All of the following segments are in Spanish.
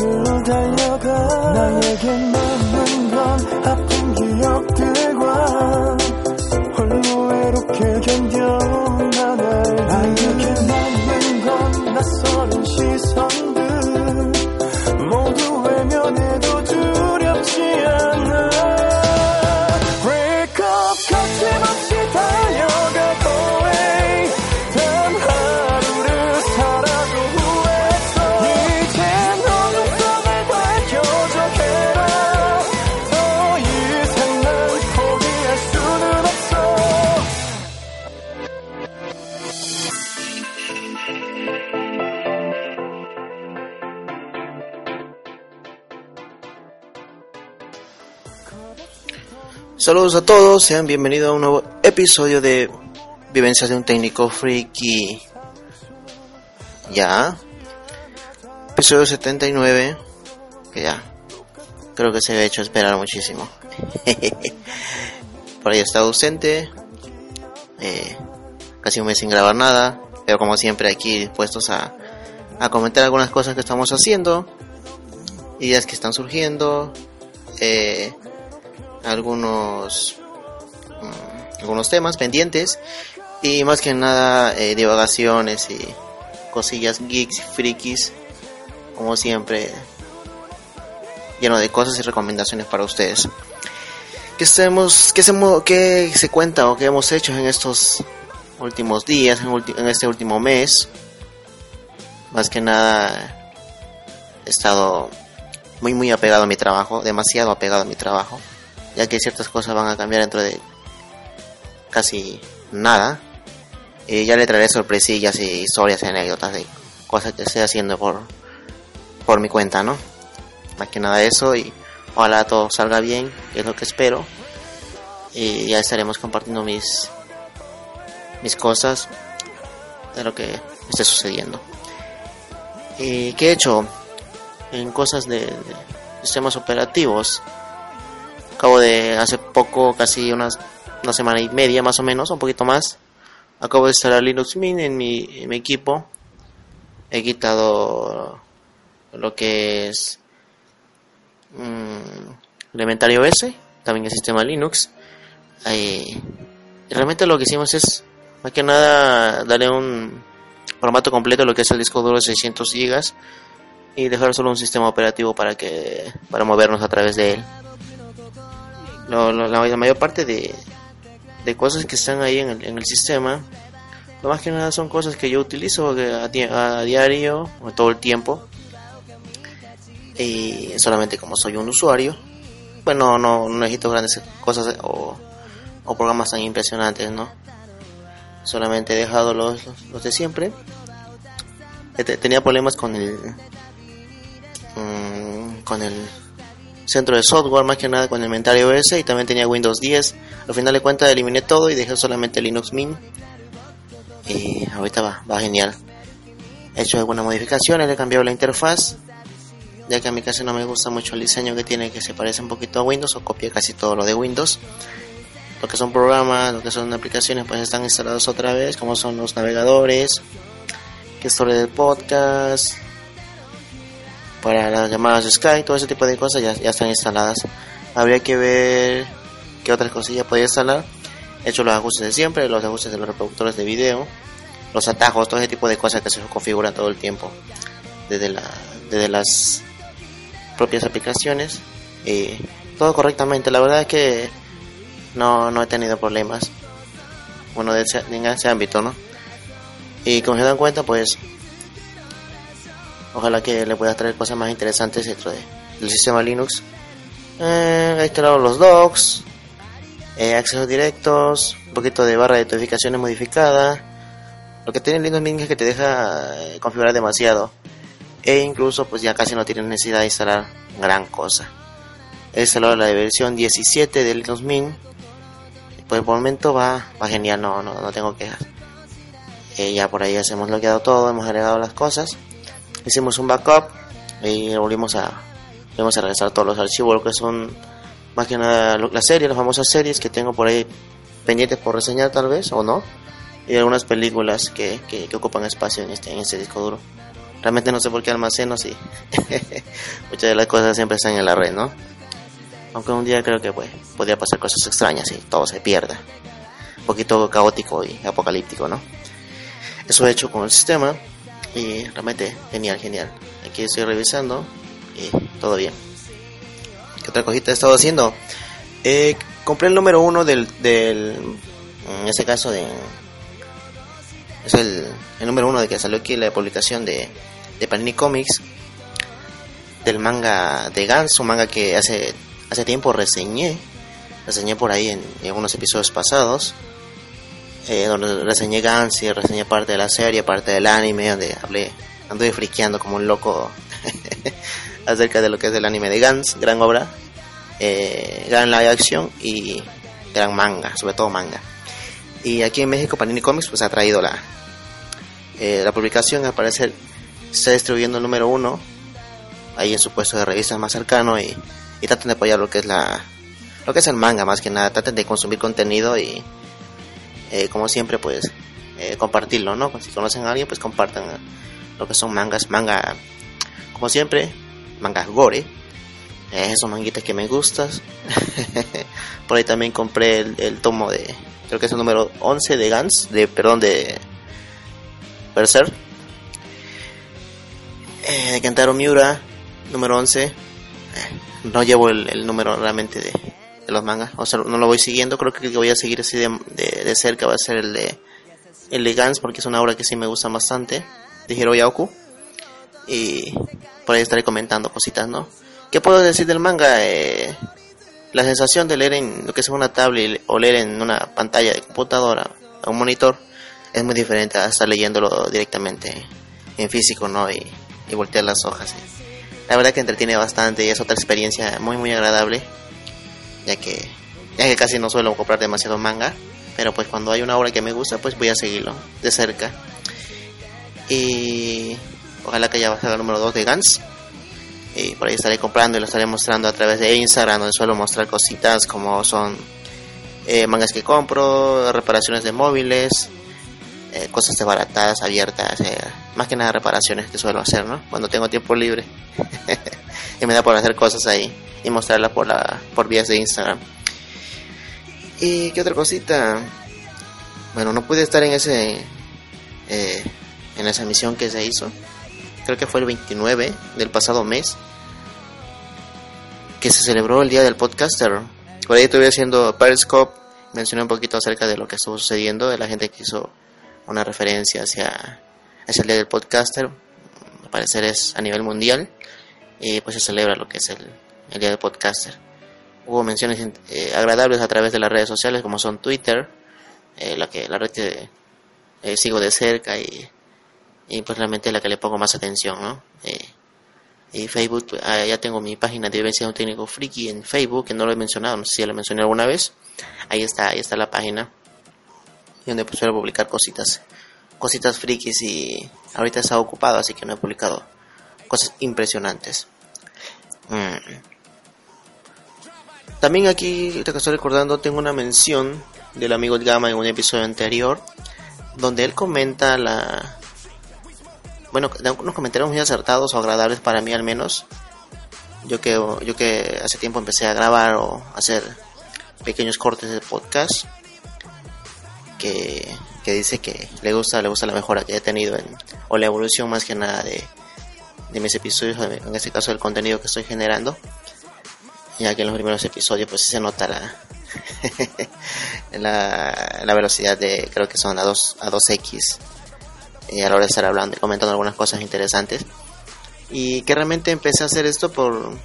속으로 달려가. 나에게 남는 건 아픈 Saludos a todos, sean bienvenidos a un nuevo episodio de Vivencias de un técnico friki. Ya. Episodio 79. Que ya. Creo que se ha hecho esperar muchísimo. Por ahí está ausente. Eh, casi un mes sin grabar nada. Pero como siempre aquí dispuestos a, a comentar algunas cosas que estamos haciendo. Ideas que están surgiendo. Eh, algunos mm, algunos temas pendientes y más que nada eh, divagaciones y cosillas geeks y frikis como siempre lleno de cosas y recomendaciones para ustedes. ¿Qué, hacemos, qué, hacemos- qué se cuenta o qué hemos hecho en estos últimos días en, ulti- en este último mes más que nada he estado muy muy apegado a mi trabajo demasiado apegado a mi trabajo ya que ciertas cosas van a cambiar dentro de casi nada. Y ya le traeré sorpresillas y historias y anécdotas de cosas que estoy haciendo por, por mi cuenta, ¿no? Más que nada eso y ojalá todo salga bien, que es lo que espero. Y ya estaremos compartiendo mis, mis cosas de lo que esté sucediendo. ¿Y qué he hecho? En cosas de, de sistemas operativos acabo de hace poco, casi unas, una semana y media más o menos, un poquito más, acabo de instalar Linux Mint en mi, equipo. He quitado lo que es mm, Elementario OS, también el sistema Linux. Y realmente lo que hicimos es, más que nada, darle un formato completo a lo que es el disco duro de 600 GB y dejar solo un sistema operativo para que para movernos a través de él lo- lo- la, mayor parte de, de cosas que están ahí en el, en el sistema, lo más que nada son cosas que yo utilizo a, di- a diario todo el tiempo. Y solamente como soy un usuario, bueno, no, no necesito grandes cosas o, o programas tan impresionantes, ¿no? Solamente he dejado los, los, de siempre. Tenía problemas con el mm, con el centro de software, más que nada con el inventario OS y también tenía Windows 10. Al final de cuentas eliminé todo y dejé solamente Linux Mint. Y ahorita va, va genial. He hecho algunas modificaciones, he cambiado la interfaz, ya que a mi casi no me gusta mucho el diseño que tiene, que se parece un poquito a Windows o copia casi todo lo de Windows. Lo que son programas, lo que son aplicaciones, pues están instalados otra vez, como son los navegadores, que es sobre del podcast, para las llamadas Skype, todo ese tipo de cosas ya, ya están instaladas. Habría que ver qué otras cosillas podría instalar. He hecho los ajustes de siempre, los ajustes de los reproductores de video, los atajos, todo ese tipo de cosas que se configuran todo el tiempo desde, la, desde las propias aplicaciones. Y todo correctamente, la verdad es que no, no he tenido problemas. Bueno, de ese, en ese ámbito, ¿no? Y como se dan cuenta, pues ojalá que le pueda traer cosas más interesantes dentro de, del sistema Linux. Eh, he instalado los docs, eh, accesos directos, un poquito de barra de notificaciones modificada. Lo que tiene Linux Mint es que te deja eh, configurar demasiado. E incluso pues ya casi no tienes necesidad de instalar gran cosa. He instalado la versión 17 del Linux Mint. Por el momento va, genial, no, no, no tengo quejas. Ya por ahí ya hemos bloqueado todo, hemos agregado las cosas. Hicimos un backup y volvimos a, volvimos a regresar todos los archivos, lo que son más que nada las series, las famosas series que tengo por ahí pendientes por reseñar tal vez o no. Y algunas películas que, que, que ocupan espacio en este, en este disco duro. Realmente no sé por qué almaceno si muchas de las cosas siempre están en la red, ¿no? Aunque un día creo que pues, podría pasar cosas extrañas y todo se pierda. Un poquito caótico y apocalíptico, ¿no? Eso he hecho con el sistema y realmente genial, genial. Aquí estoy revisando y todo bien. ¿Qué otra cosita he estado haciendo? Eh, compré el número uno del, del en ese caso de es el, el número uno de que salió aquí la publicación de, de Panini Comics del manga de Gans, un manga que hace hace tiempo reseñé, reseñé por ahí en, en algunos episodios pasados, eh, donde reseñé Gans y reseñé parte de la serie, parte del anime, donde hablé, anduve friqueando como un loco acerca de lo que es el anime de Gans, gran obra, eh, gran live action y gran manga, sobre todo manga. Y aquí en México Panini Comics pues ha traído la, eh, la publicación, al parecer se está distribuyendo el número uno ahí en su puesto de revistas más cercano y, y traten de apoyar lo que es la lo que es el manga más que nada, traten de consumir contenido y eh, como siempre pues eh, compartirlo, ¿no? Si conocen a alguien pues compartan lo que son mangas, manga como siempre, mangas gore, eh, esos manguitas que me gustas. Por ahí también compré el, tomo de, creo que es el número 11 de Gans, de, perdón, de Berserk. De Kentaro Miura, número 11. Eh, no llevo el, número realmente de los mangas, o sea, no lo voy siguiendo. Creo que el que voy a seguir así de, de, de cerca va a ser el de, el Gans, porque es una obra que sí me gusta bastante, de Hiroyaku. Y por ahí estaré comentando cositas, ¿no? ¿Qué puedo decir del manga? Eh, la sensación de leer en lo que es una tablet o leer en una pantalla de computadora o un monitor es muy diferente a estar leyéndolo directamente en físico, ¿no? Y, y voltear las hojas. La verdad que entretiene bastante y es otra experiencia muy muy agradable, ya que ya que casi no suelo comprar demasiado manga, pero pues cuando hay una obra que me gusta, pues voy a seguirlo de cerca. Y ojalá que ya salga el número 2 de Gans. Y por ahí estaré comprando y lo estaré mostrando a través de Instagram, donde suelo mostrar cositas como son eh, mangas que compro, reparaciones de móviles, eh, cosas desbaratadas, abiertas, eh, más que nada reparaciones que suelo hacer, ¿no? Cuando tengo tiempo libre y me da por hacer cosas ahí y mostrarlas por la por vías de Instagram. Y qué otra cosita, bueno, no pude estar en ese eh, en esa misión que se hizo. Creo que fue el 29 del pasado mes que se celebró el día del podcaster. Por ahí estuve haciendo Periscope, mencioné un poquito acerca de lo que estuvo sucediendo, de la gente que hizo una referencia hacia, el día del podcaster. Al parecer es a nivel mundial y pues se celebra lo que es el, el día del podcaster. Hubo menciones eh, agradables a través de las redes sociales como son Twitter, eh, la que la red que eh, sigo de cerca y, y pues realmente la que le pongo más atención, ¿no? Y Facebook, pues, ah, ya tengo mi página de vivencia de un técnico friki en Facebook, que no lo he mencionado, no sé si ya lo mencioné alguna vez. Ahí está, ahí está la página. Y donde pues suelo publicar cositas, cositas frikis y ahorita estado ocupado, así que no he publicado cosas impresionantes. Mm. También aquí, que estoy recordando, tengo una mención del amigo Gama en un episodio anterior, donde él comenta la, bueno, unos comentarios muy acertados o agradables para mí al menos. Yo que, yo que hace tiempo empecé a grabar o hacer pequeños cortes de podcast, que, dice que le gusta, le gusta la mejora que he tenido en, o la evolución más que nada de, de mis episodios, en este caso del contenido que estoy generando. Ya que en los primeros episodios pues se nota la, la, la velocidad de, creo que son a 2, a 2X eh, a la hora de estar hablando y comentando algunas cosas interesantes. Y que realmente empecé a hacer esto por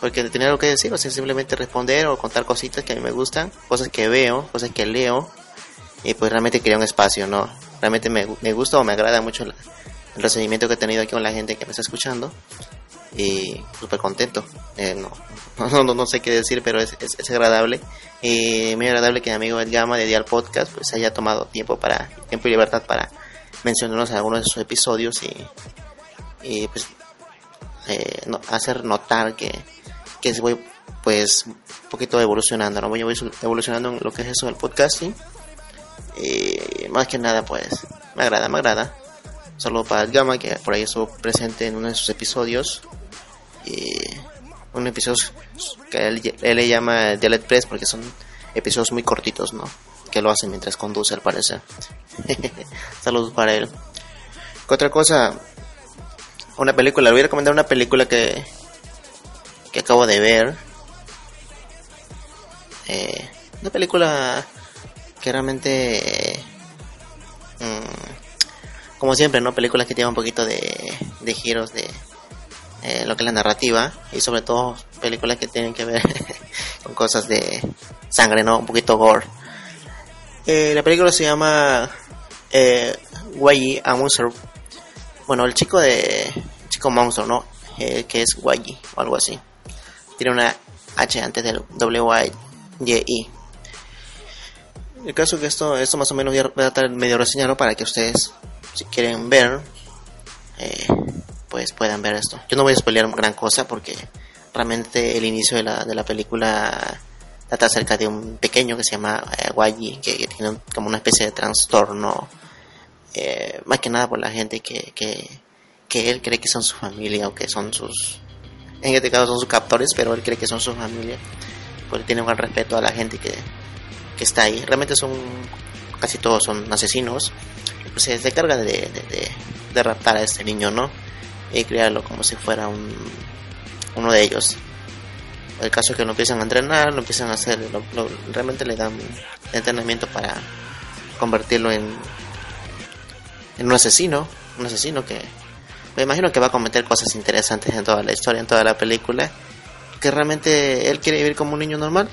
porque tenía algo que decir, o sea, simplemente responder o contar cositas que a mí me gustan, cosas que veo, cosas que leo, y pues realmente quería un espacio, ¿no? Realmente me, me gusta o me agrada mucho la- el recibimiento que he tenido aquí con la gente que me está escuchando, y súper contento. Eh, no, no, no, no sé qué decir, pero es, es, es agradable. Y muy agradable que mi amigo El Gama de Dial Podcast pues haya tomado tiempo para tiempo y libertad para mencionarnos en algunos de sus episodios y, y pues eh, no- hacer notar que, que voy pues un poquito evolucionando, ¿no? Voy, evolucionando en lo que es eso del podcasting. Y más que nada pues me agrada, me agrada. Solo para el Gama que por ahí estuvo presente en uno de sus episodios. Y un episodio que él, él le llama Dialect Press porque son episodios muy cortitos, ¿no? Que lo hace mientras conduce al parecer. Saludos para él. ¿Qué otra cosa? Una película, le voy a recomendar una película que, que acabo de ver. Eh, una película que realmente... eh, mm, como siempre, ¿no? Películas que tienen un poquito de, giros de eh, lo que es la narrativa y sobre todo películas que tienen que ver con cosas de sangre, ¿no? Un poquito gore. La película se llama eh, Wai a Monster. Bueno, el chico de monstruo, ¿no? Eh, que es Wai o algo así. Tiene una H antes del W-Y-Y. El caso que esto, esto más o menos voy a tratar medio reseñarlo para que ustedes, si quieren ver, eh, pues puedan ver esto. Yo no voy a spoilear gran cosa porque realmente el inicio de la, de la película trata acerca de un pequeño que se llama eh, que, que tiene como una especie de trastorno, eh, más que nada por la gente que, que, que él cree que son su familia o que son sus, en este caso son sus captores, pero él cree que son su familia, porque tiene un gran respeto a la gente que, que está ahí. Realmente son, casi todos son asesinos, pues se, se carga de, de, de- de raptar a este niño, ¿no? Y criarlo como si fuera un, uno de ellos. El caso es que lo empiezan a entrenar, lo empiezan a hacer, lo- lo- realmente le dan entrenamiento para convertirlo en, en un asesino, un asesino que me imagino que va a cometer cosas interesantes en toda la historia, en toda la película, que realmente él quiere vivir como un niño normal,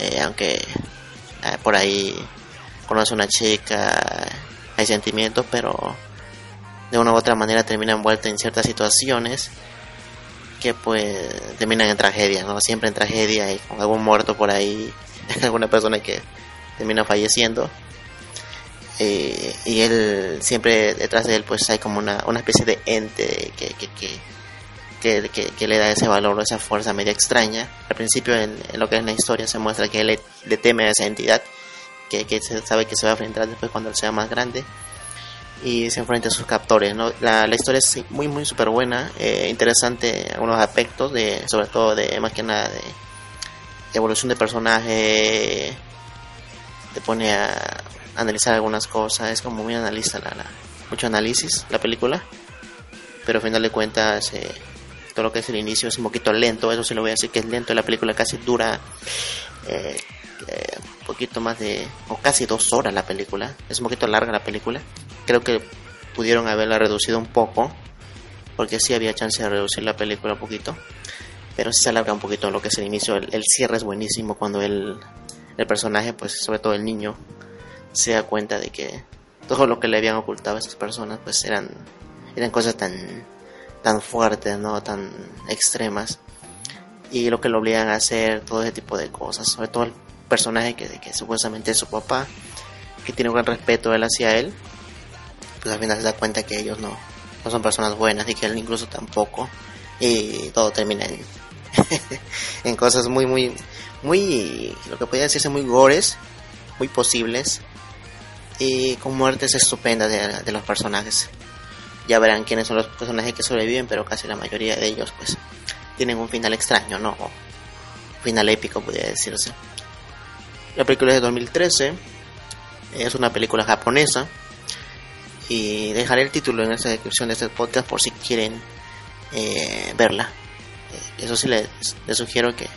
Eh, aunque eh, por ahí conoce a una chica, hay sentimientos, pero de una u otra manera termina envuelto en ciertas situaciones que pues terminan en tragedia, ¿no? Siempre en tragedia y con algún muerto por ahí, alguna persona que termina falleciendo. Eh, y él siempre detrás de él pues hay como una, una especie de ente que, que, que, que, le da ese valor o esa fuerza media extraña. Al principio en, lo que es la historia se muestra que él le, le teme a esa entidad, que, que se sabe que se va a enfrentar después cuando él sea más grande y se enfrenta a sus captores. ¿no? La, la historia es muy, muy súper buena, eh, interesante algunos aspectos, de, sobre todo de más que nada de evolución de personaje, te pone a analizar algunas cosas, es como muy analista, la, la- mucho análisis la película, pero al final de cuentas eh, todo lo que es el inicio es un poquito lento, eso sí lo voy a decir que es lento, la película casi dura eh, eh, un poquito más de, o casi dos horas la película, es un poquito larga la película, creo que pudieron haberla reducido un poco, porque sí había chance de reducir la película un poquito, pero sí se alarga un poquito lo que es el inicio, el, el cierre es buenísimo cuando el, el personaje, pues sobre todo el niño, se da cuenta de que todo lo que le habían ocultado a esas personas, pues eran, eran cosas tan, tan fuertes, ¿no? Tan extremas. Y lo que lo obligan a hacer, todo ese tipo de cosas. Sobre todo el personaje que, que supuestamente es su papá, que tiene un gran respeto él hacia él, pues al final se da cuenta que ellos no, no son personas buenas y que él incluso tampoco. Y todo termina en, en cosas muy, muy, muy, lo que podría decirse muy gores, muy posibles y con muertes estupendas de, los personajes. Ya verán quiénes son los personajes que sobreviven, pero casi la mayoría de ellos pues tienen un final extraño, ¿no? O final épico, podría decirse. La película es de 2013, es una película japonesa y dejaré el título en esta descripción de este podcast por si quieren eh, verla. Eh, Eso sí les, les sugiero que,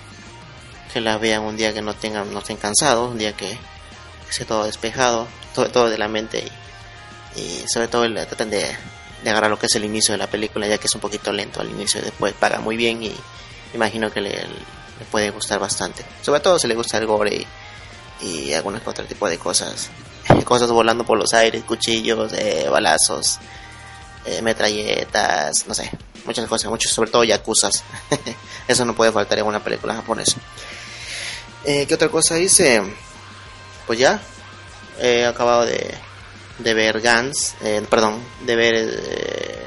que la vean un día que no tengan, no estén cansados, un día que esté todo despejado, todo, todo de la mente Y sobre todo el- tratan de, de agarrar lo que es el inicio de la película, ya que es un poquito lento al inicio y después paga muy bien y imagino que le, le puede gustar bastante. Sobre todo si le gusta el gore y, y algunos otro tipo de cosas. Cosas volando por los aires, cuchillos, eh, balazos, eh, metralletas, no sé, muchas cosas, muchos, sobre todo yakuzas. Eso no puede faltar en una película japonesa. Eh, ¿Qué otra cosa hice? Pues ya, he acabado de, de ver Gans, eh, perdón, de ver eh,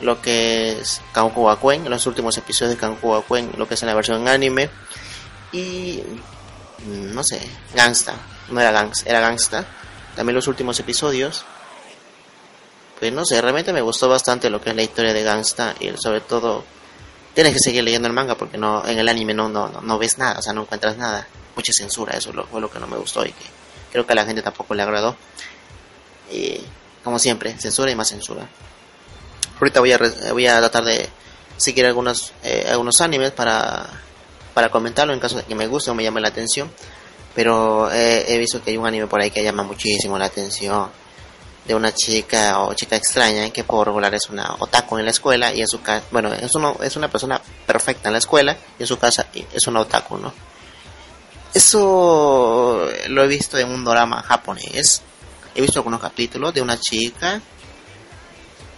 lo que es Kanku Gakuen, los últimos episodios de Kanku Gakuen, lo que es en la versión anime. Y mm, no sé, Gangsta, no era Gangs, era Gangsta. También los últimos episodios. Pues no sé, realmente me gustó bastante lo que es la historia de Gangsta y sobre todo tienes que seguir leyendo el manga porque no en el anime no no, no, no ves nada, o sea, no encuentras nada. Mucha censura, eso fue lo que no me gustó y que creo que a la gente tampoco le agradó. Y como siempre, censura y más censura. Ahorita voy a voy a tratar de seguir algunos eh, algunos animes para para comentarlo en caso de que me guste o me llame la atención. Pero eh, he visto que hay un anime por ahí que llama muchísimo la atención de una chica o chica extraña que por regular es una otaku en la escuela y en su casa, bueno, es, uno, es una persona perfecta en la escuela y en su casa es una otaku, ¿no? Eso lo he visto en un drama japonés. He visto algunos capítulos de una chica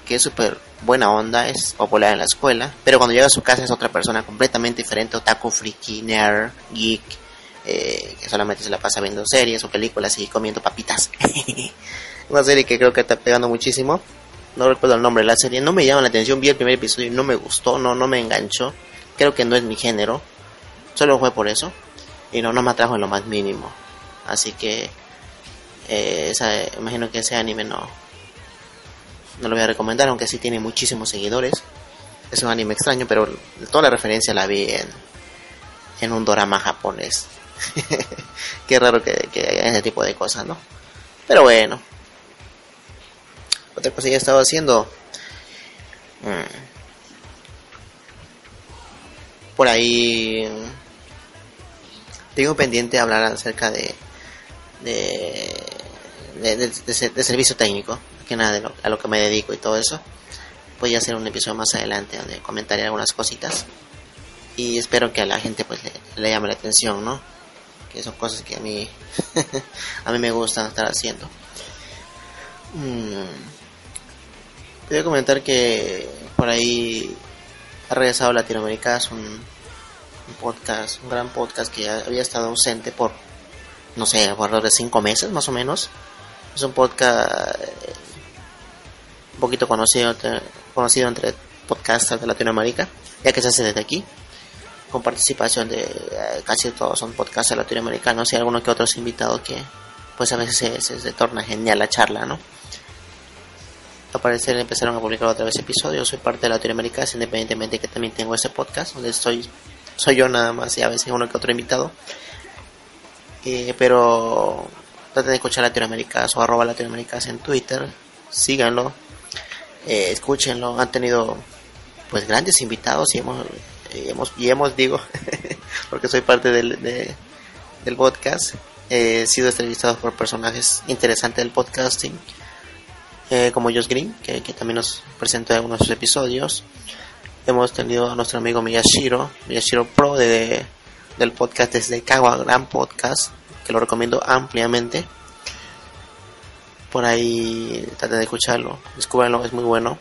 que es súper buena onda, es popular en la escuela, pero cuando llega a su casa es otra persona completamente diferente, otaku, friki, nerd, geek, eh, que solamente se la pasa viendo series o películas y comiendo papitas. Una serie que creo que está pegando muchísimo. No recuerdo el nombre de la serie, no me llama la atención, vi el primer episodio y no me gustó, no, no me enganchó. Creo que no es mi género, solo fue por eso. Y no, no me atrajo en lo más mínimo. Así que, eh, imagino que ese anime no, no lo voy a recomendar, aunque sí tiene muchísimos seguidores. Es un anime extraño, pero toda la referencia la vi en, en un drama japonés. Qué raro que, que haya ese tipo de cosas, ¿no? Pero bueno. Otra cosa que he estado haciendo. mm, Por ahí. Tengo pendiente hablar acerca de. de. de, de- de ser- de servicio técnico. Que nada, de lo- a lo que me dedico y todo eso. Voy a hacer un episodio más adelante donde comentaré algunas cositas. Y espero que a la gente pues le, llame la atención, ¿no? Que son cosas que a mí. a mí me gustan estar haciendo. Mm. Voy a comentar que por ahí ha regresado Latinoamérica, un, un podcast, un gran podcast que había estado ausente por, no sé, alrededor de cinco meses más o menos. Es un podcast eh, un poquito conocido, conocido entre podcasters de Latinoamérica, ya que se hace desde aquí, con participación de eh, casi todos son podcasters latinoamericanos y algunos que otros invitados que pues a veces se, se- se torna genial la charla, ¿no? Al parecer empezaron a publicar otra vez episodios, soy parte de Latinoamérica, independientemente que también tengo ese podcast, donde estoy, soy yo nada más y a veces uno que otro invitado. Eh, pero traten de escuchar Latinoamérica o arroba Latinoamérica en Twitter, síganlo, eh, escúchenlo, han tenido pues grandes invitados y hemos, y hemos, y hemos digo, porque soy parte del, de- del podcast, eh, he sido entrevistado por personajes interesantes del podcasting eh, como Josh Green, que, también nos presentó en algunos episodios. Hemos tenido a nuestro amigo Miyashiro, Miyashiro Pro de, del podcast desde Kawa, gran podcast, que lo recomiendo ampliamente. Por ahí traten de escucharlo, descúbranlo, es muy bueno.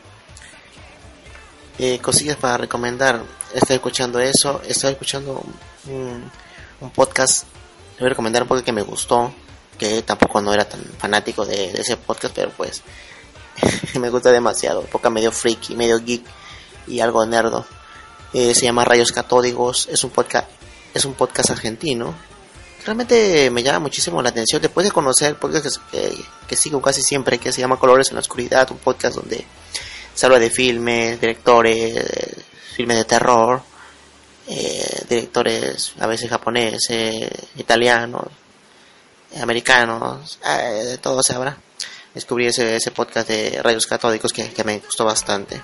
Eh, cosillas para recomendar, estoy escuchando eso, estoy escuchando un, un podcast, le voy a recomendar un podcast que me gustó, que tampoco no era tan fanático de, ese podcast, pero pues me gusta demasiado, un poco medio freaky, medio geek y algo nerdo. Eh, se llama Rayos Catódicos, es un podcast, es un podcast argentino. Realmente me llama muchísimo la atención. Después de conocer podcasts que, que sigo casi siempre, que se llama Colores en la Oscuridad, un podcast donde se habla de filmes, directores, filmes de terror, eh, directores a veces japoneses, italianos, americanos, eh, de todo se habla. Descubrí ese, ese podcast de rayos catódicos que, que me gustó bastante.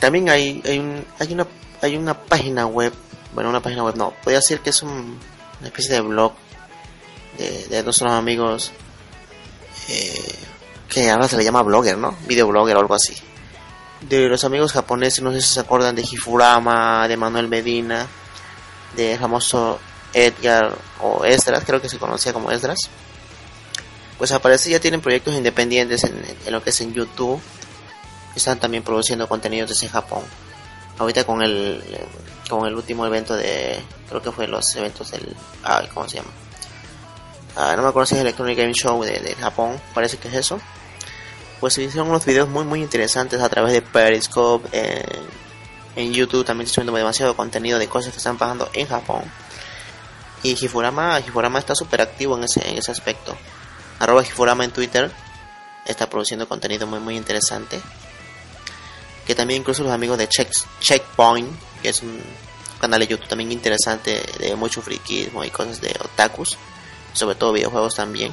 También hay, hay, un, hay, una, hay una página web, bueno, una página web no, podría decir que es un, una especie de blog de, de nuestros amigos eh, que ahora se le llama blogger, ¿no? Videoblogger o algo así. De los amigos japoneses, no sé si se acuerdan de Hifurama, de Manuel Medina, de famoso Edgar o Esdras, creo que se conocía como Esdras. Pues aparece ya tienen proyectos independientes en, en lo que es en YouTube. Están también produciendo contenidos desde Japón. Ahorita con el con el último evento de creo que fue los eventos del ay, ¿cómo se llama? Ah, no me acuerdo si es Electronic Game Show de, de Japón, parece que es eso. Pues hicieron unos videos muy muy interesantes a través de Periscope en, en YouTube también estoy subiendo demasiado contenido de cosas que están pasando en Japón. Y Hifurama, Hifurama está súper activo en ese, en ese aspecto. Arroba Hifurama en Twitter está produciendo contenido muy muy interesante. Que también incluso los amigos de Check, Checkpoint, que es un canal de YouTube también interesante de mucho friquismo y cosas de otakus, sobre todo videojuegos también.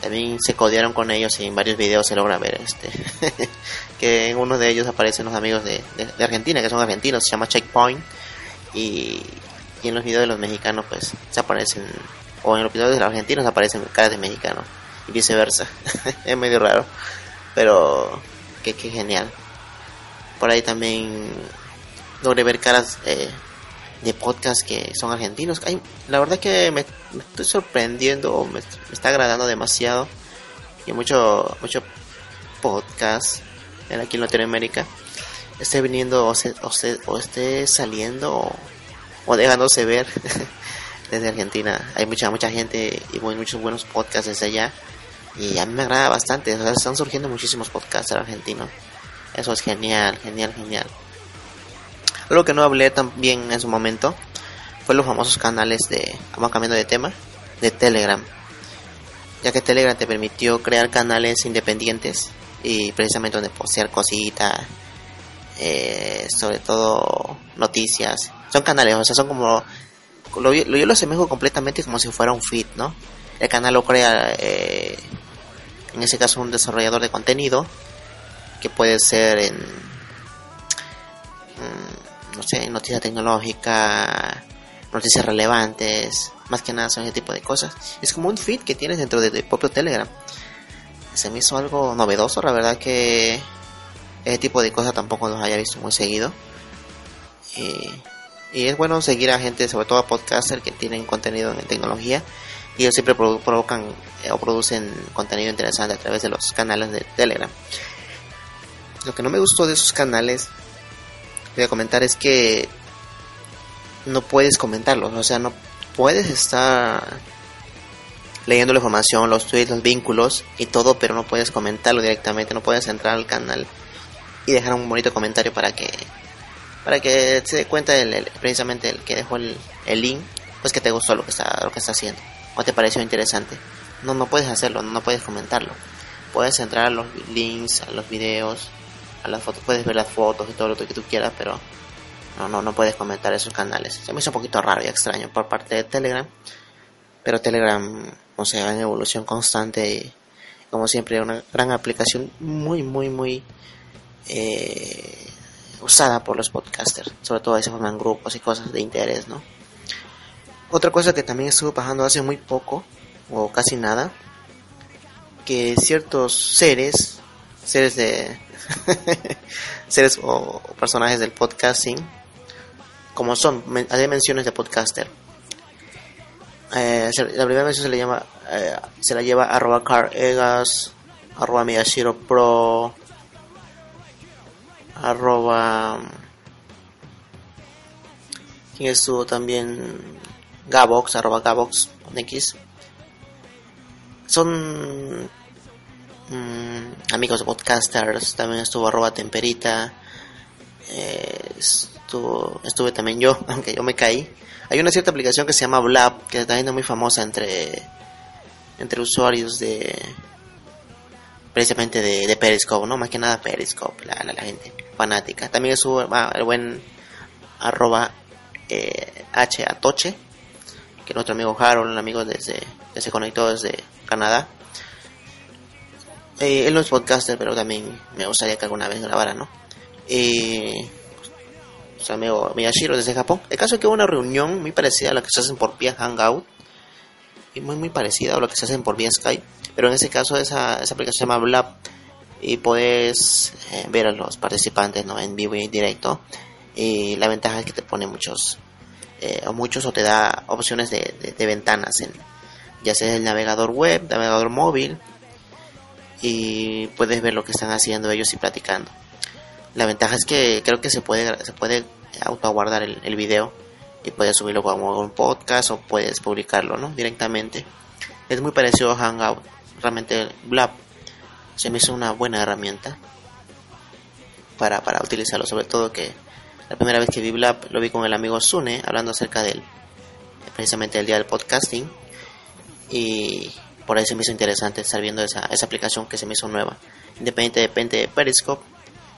También se codearon con ellos y en varios videos se logra ver este que en uno de ellos aparecen los amigos de, Argentina, que son argentinos, se llama Checkpoint. Y, y en los videos de los mexicanos pues se aparecen, o en los videos de los argentinos aparecen caras de mexicanos y viceversa. es medio raro, pero que, que genial. Por ahí también logré ver caras eh, de podcast que son argentinos. Hay, la verdad que me, estoy sorprendiendo, me, me, está agradando demasiado. Y mucho, mucho podcast en aquí en Latinoamérica esté viniendo o, se, o, esté saliendo o, o dejándose ver desde Argentina. Hay mucha, mucha gente y muy, muchos buenos podcasts desde allá. Y a mí me agrada bastante. Están surgiendo muchísimos podcasts argentinos. Eso es genial, genial, genial. Algo que no hablé también en su momento fue los famosos canales de, vamos cambiando de tema, de Telegram. Ya que Telegram te permitió crear canales independientes y precisamente donde postear cositas, eh, sobre todo noticias. Son canales, o sea, son como... Lo, yo lo asemejo completamente como si fuera un feed, ¿no? El canal lo crea, eh, en ese caso, un desarrollador de contenido que puede ser en no sé, noticias tecnológicas, noticias relevantes, más que nada son ese tipo de cosas. Es como un feed que tienes dentro de propio Telegram. Se me hizo algo novedoso, la verdad que ese tipo de cosas tampoco los haya visto muy seguido. Y, y es bueno seguir a gente, sobre todo a podcasters que tienen contenido en tecnología y ellos siempre provo provocan eh, o producen contenido interesante a través de los canales de Telegram. Lo que no me gustó de esos canales voy a comentar es que no puedes comentarlos, o sea, no puedes estar leyendo la información, los tweets, los vínculos y todo, pero no puedes comentarlo directamente, no puedes entrar al canal y dejar un bonito comentario para que para que se dé cuenta el, precisamente el que dejó el, el, link, pues que te gustó lo que está lo que está haciendo o te pareció interesante. No no puedes hacerlo, no puedes comentarlo. Puedes entrar a los links, a los videos, las fotos, puedes ver las fotos y todo lo que tú quieras, pero no, no, no puedes comentar esos canales. Se me hizo un poquito raro y extraño por parte de Telegram, pero Telegram, o sea, en evolución constante como siempre una gran aplicación muy, muy, muy eh, usada por los podcasters, sobre todo se forman grupos y cosas de interés, ¿no? Otra cosa que también estuvo pasando hace muy poco, o casi nada, que ciertos seres, seres de, seres o personajes del podcasting, como son, hay menciones de podcaster. Eh, la primera mención se le llama, eh, se la lleva arroba caregas, arroba Miyashiro Pro, arroba, ¿quién estuvo también? Gabox, arroba Gabox, X. Son mmm, amigos podcasters, también estuvo arroba temperita, eh, estuvo, estuve también yo, aunque yo me caí. Hay una cierta aplicación que se llama Blab, que también es muy famosa entre, entre usuarios de precisamente de, de Periscope, ¿no? Más que nada Periscope, la, la, la gente fanática. También estuvo ah, el buen arroba eh, H Atoche, que nuestro amigo Harold, un amigo desde, conectó desde Canadá. Eh, él no es podcaster, pero también me gustaría que alguna vez grabara, ¿no? Eh, su amigo Miyashiro desde Japón. El caso es que hubo una reunión muy parecida a la que se hacen por vía Hangout. Y muy, muy parecida a lo que se hacen por vía Skype. Pero en ese caso esa, esa aplicación se llama Blab y puedes eh, ver a los participantes ¿no? en vivo y en directo. Y la ventaja es que te pone muchos eh, o muchos o te da opciones de, de- ventanas en ya sea el navegador web, navegador móvil y puedes ver lo que están haciendo ellos y platicando. La ventaja es que creo que se puede se puede autoguardar el, el video y puedes subirlo como un podcast o puedes publicarlo, ¿no? Directamente. Es muy parecido a Hangout. Realmente Blab se me hizo una buena herramienta para, para utilizarlo, sobre todo que la primera vez que vi Blab lo vi con el amigo Sune hablando acerca del precisamente el día del podcasting y por ahí se me hizo interesante estar viendo esa, esa aplicación que se me hizo nueva. Independiente depende de Periscope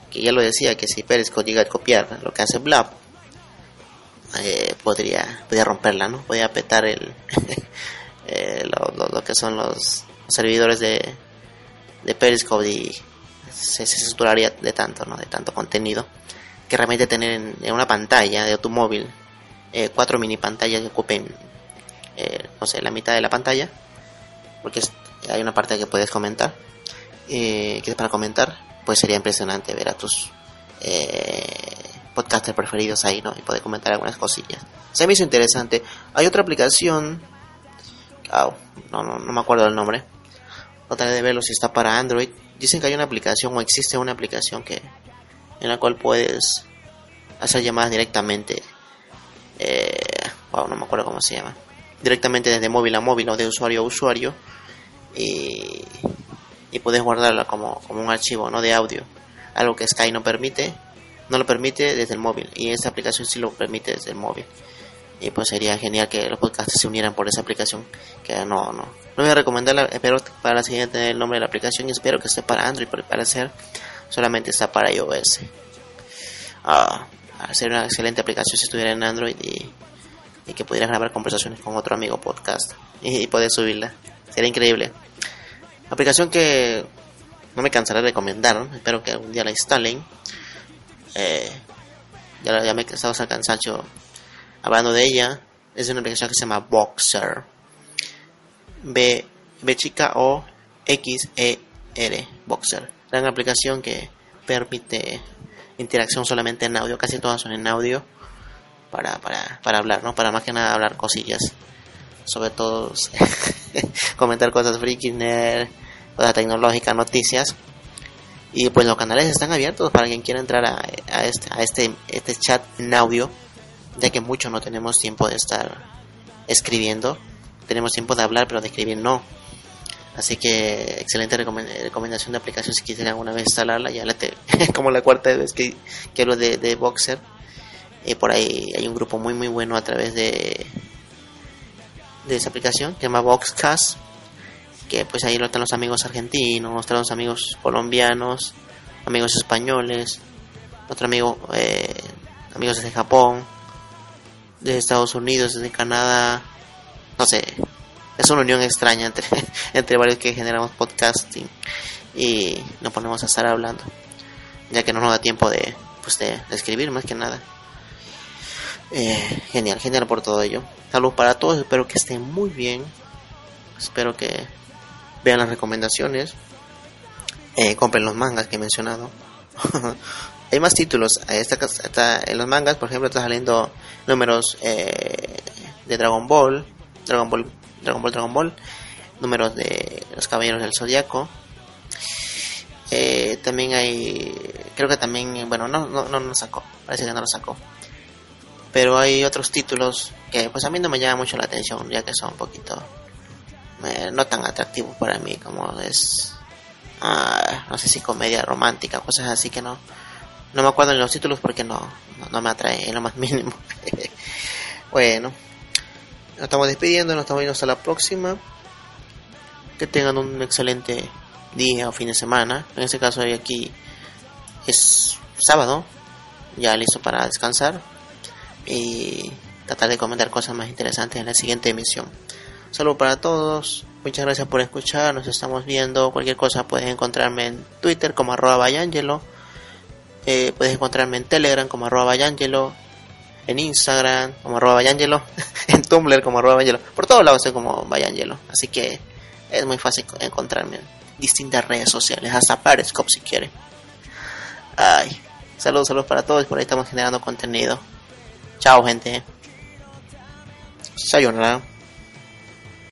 que ya lo decía que si Periscope llega a copiar lo que hace Blab eh, podría podría romperla no podría petar el eh, lo, que son los servidores de, de Periscope y se, se saturaría de tanto no de tanto contenido que realmente tener en, en una pantalla de tu móvil eh, cuatro mini pantallas que ocupen eh, no sé la mitad de la pantalla porque hay una parte que puedes comentar eh, que es para comentar pues sería impresionante ver a tus eh, podcasters preferidos ahí no y poder comentar algunas cosillas. Se me hizo interesante. Hay otra aplicación no, no no me acuerdo del nombre. Trataré de verlo si está para Android. Dicen que hay una aplicación o existe una aplicación que en la cual puedes hacer llamadas directamente eh, wow, no me acuerdo cómo se llama directamente desde móvil a móvil o de usuario a usuario y, y puedes guardarla como, como un archivo no de audio algo que Sky no permite no lo permite desde el móvil y esta aplicación sí lo permite desde el móvil. Y pues sería genial que los podcasts se unieran por esa aplicación que no no no voy a recomendarla espero para siguiente tener el nombre de la aplicación y espero que esté para Android porque al parecer solamente está para iOS. Ah, sería una excelente aplicación si estuviera en Android y, y que pudieras grabar conversaciones con otro amigo podcast y, poder subirla. Sería increíble. Aplicación que no me cansaré de recomendar espero que algún día la instalen. Eh, ya, ya me he cansancio hablando de ella. Es una aplicación que se llama Boxer. B, B chica O X E R Boxer. Gran aplicación que permite interacción solamente en audio. Casi todas son en audio para, para, para hablar no para más que nada hablar cosillas sobre todo comentar cosas friki nerd cosas tecnológicas noticias y pues los canales están abiertos para quien quiera entrar a, a este, a este, este chat en audio, ya que muchos no tenemos tiempo de estar escribiendo. Tenemos tiempo de hablar, pero de escribir no. Así que excelente recomen- recomendación de aplicación si quisiera alguna vez instalarla. Ya la te- como la cuarta vez que, que hablo de, de Boxer. Y por ahí hay un grupo muy muy bueno a través de, de esa aplicación que se llama Boxcast que pues ahí están los amigos argentinos, están los amigos colombianos, amigos españoles, otro amigo, eh, amigos desde Japón, de Estados Unidos, desde Canadá, no sé, es una unión extraña entre, entre varios que generamos podcasting y nos ponemos a estar hablando, ya que no nos da tiempo de, pues de escribir más que nada. Eh, genial, genial por todo ello. Saludos para todos, espero que estén muy bien. Espero que vean las recomendaciones. Eh, compren los mangas que he mencionado. Hay más títulos. Esta, esta- en los mangas, por ejemplo, está saliendo números eh, de Dragon Ball, Dragon Ball, Dragon Ball, Dragon Ball, números de los Caballeros del Zodiaco. Eh, también hay, creo que también, bueno, no, no, no lo sacó, parece que no lo sacó. Pero hay otros títulos que pues a mí no me llaman mucho la atención, ya que son un poquito eh, no tan atractivos para mí como es, ah, no sé si comedia romántica, cosas así que no, no me acuerdo en los títulos porque no, no, no me atrae en lo más mínimo. bueno, nos estamos despidiendo, nos estamos viendo hasta la próxima. Que tengan un excelente día o fin de semana. En este caso hoy aquí es sábado, ya listo para descansar y tratar de comentar cosas más interesantes en la siguiente emisión. Saludos para todos, muchas gracias por escuchar, nos estamos viendo, cualquier cosa puedes encontrarme en Twitter como arroba Bayangelo, eh, puedes encontrarme en Telegram como arroba Bayangelo, en Instagram como arroba Bayangelo, en Tumblr como arroba Bayangelo, por todos lados soy como Bayangelo, así que Es muy fácil encontrarme en distintas redes sociales, hasta Periscope si quiere. Ay, saludos, saludos para todos, por ahí estamos generando contenido. Chao, gente. Sayonara.